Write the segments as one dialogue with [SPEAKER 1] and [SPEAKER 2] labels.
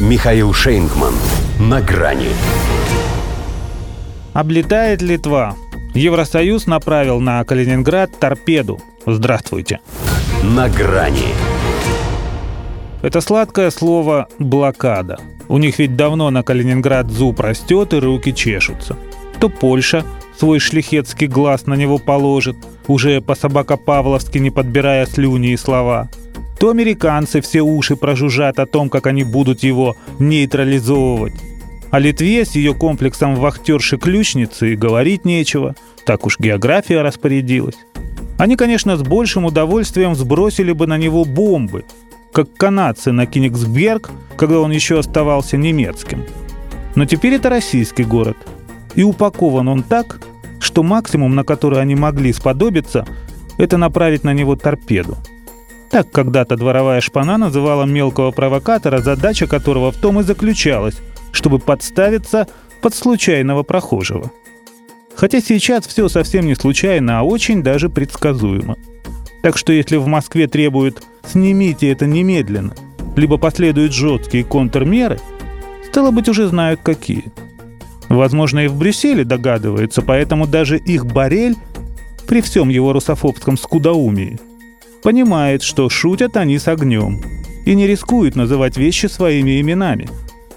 [SPEAKER 1] Михаил Шейнгман. На грани.
[SPEAKER 2] Облетает Литва. Евросоюз направил на Калининград торпеду. Здравствуйте.
[SPEAKER 1] На грани.
[SPEAKER 2] Это сладкое слово «блокада». У них ведь давно на Калининград зуб растет и руки чешутся. То Польша свой шлихетский глаз на него положит, уже по собако-павловски не подбирая слюни и слова – то американцы все уши прожужжат о том, как они будут его нейтрализовывать. О Литве с ее комплексом вахтерши-ключницы и говорить нечего. Так уж география распорядилась. Они, конечно, с большим удовольствием сбросили бы на него бомбы, как канадцы на Кенигсберг, когда он еще оставался немецким. Но теперь это российский город. И упакован он так, что максимум, на который они могли сподобиться, это направить на него торпеду – так когда-то дворовая шпана называла мелкого провокатора, задача которого в том и заключалась, чтобы подставиться под случайного прохожего. Хотя сейчас все совсем не случайно, а очень даже предсказуемо. Так что если в Москве требуют «снимите это немедленно», либо последуют жесткие контрмеры, стало быть, уже знают какие. Возможно, и в Брюсселе догадываются, поэтому даже их Барель, при всем его русофобском скудоумии – понимает, что шутят они с огнем и не рискует называть вещи своими именами.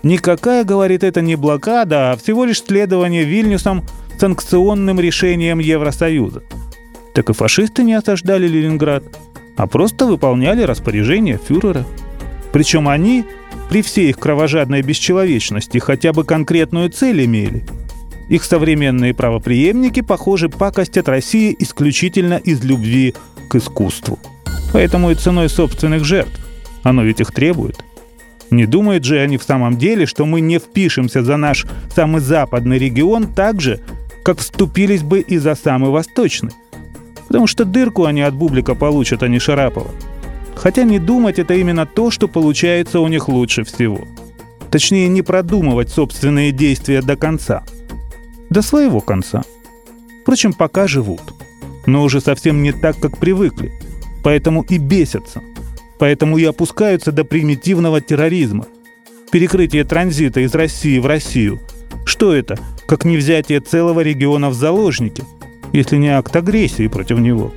[SPEAKER 2] Никакая, говорит, это не блокада, а всего лишь следование Вильнюсом санкционным решением Евросоюза. Так и фашисты не осаждали Ленинград, а просто выполняли распоряжения фюрера. Причем они, при всей их кровожадной бесчеловечности, хотя бы конкретную цель имели. Их современные правоприемники, похоже, пакостят России исключительно из любви к искусству. Поэтому и ценой собственных жертв. Оно ведь их требует. Не думают же они в самом деле, что мы не впишемся за наш самый западный регион так же, как вступились бы и за самый восточный. Потому что дырку они от Бублика получат, а не Шарапова. Хотя не думать это именно то, что получается у них лучше всего. Точнее, не продумывать собственные действия до конца. До своего конца. Впрочем, пока живут. Но уже совсем не так, как привыкли – Поэтому и бесятся. Поэтому и опускаются до примитивного терроризма. Перекрытие транзита из России в Россию. Что это, как не взятие целого региона в заложники, если не акт агрессии против него?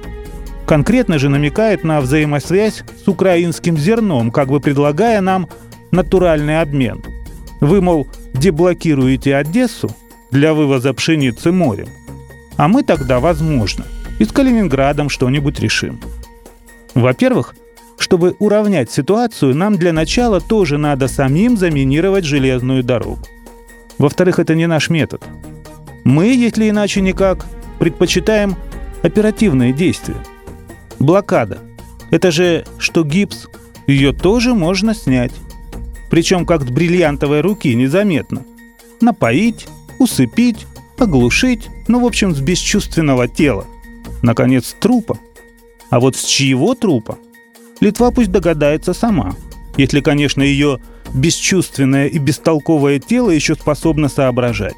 [SPEAKER 2] Конкретно же намекает на взаимосвязь с украинским зерном, как бы предлагая нам натуральный обмен. Вы, мол, деблокируете Одессу для вывоза пшеницы морем, а мы тогда, возможно, и с Калининградом что-нибудь решим. Во-первых, чтобы уравнять ситуацию, нам для начала тоже надо самим заминировать железную дорогу. Во-вторых, это не наш метод. Мы, если иначе никак, предпочитаем оперативные действия. Блокада. Это же что гипс, ее тоже можно снять. Причем как с бриллиантовой руки незаметно. Напоить, усыпить, оглушить, ну, в общем, с бесчувственного тела. Наконец, трупа. А вот с чьего трупа? Литва пусть догадается сама. Если, конечно, ее бесчувственное и бестолковое тело еще способно соображать.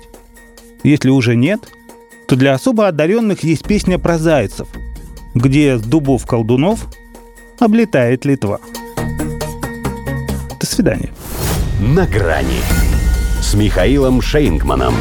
[SPEAKER 2] Если уже нет, то для особо одаренных есть песня про зайцев, где с дубов колдунов облетает Литва. До свидания.
[SPEAKER 1] На грани с Михаилом Шейнгманом.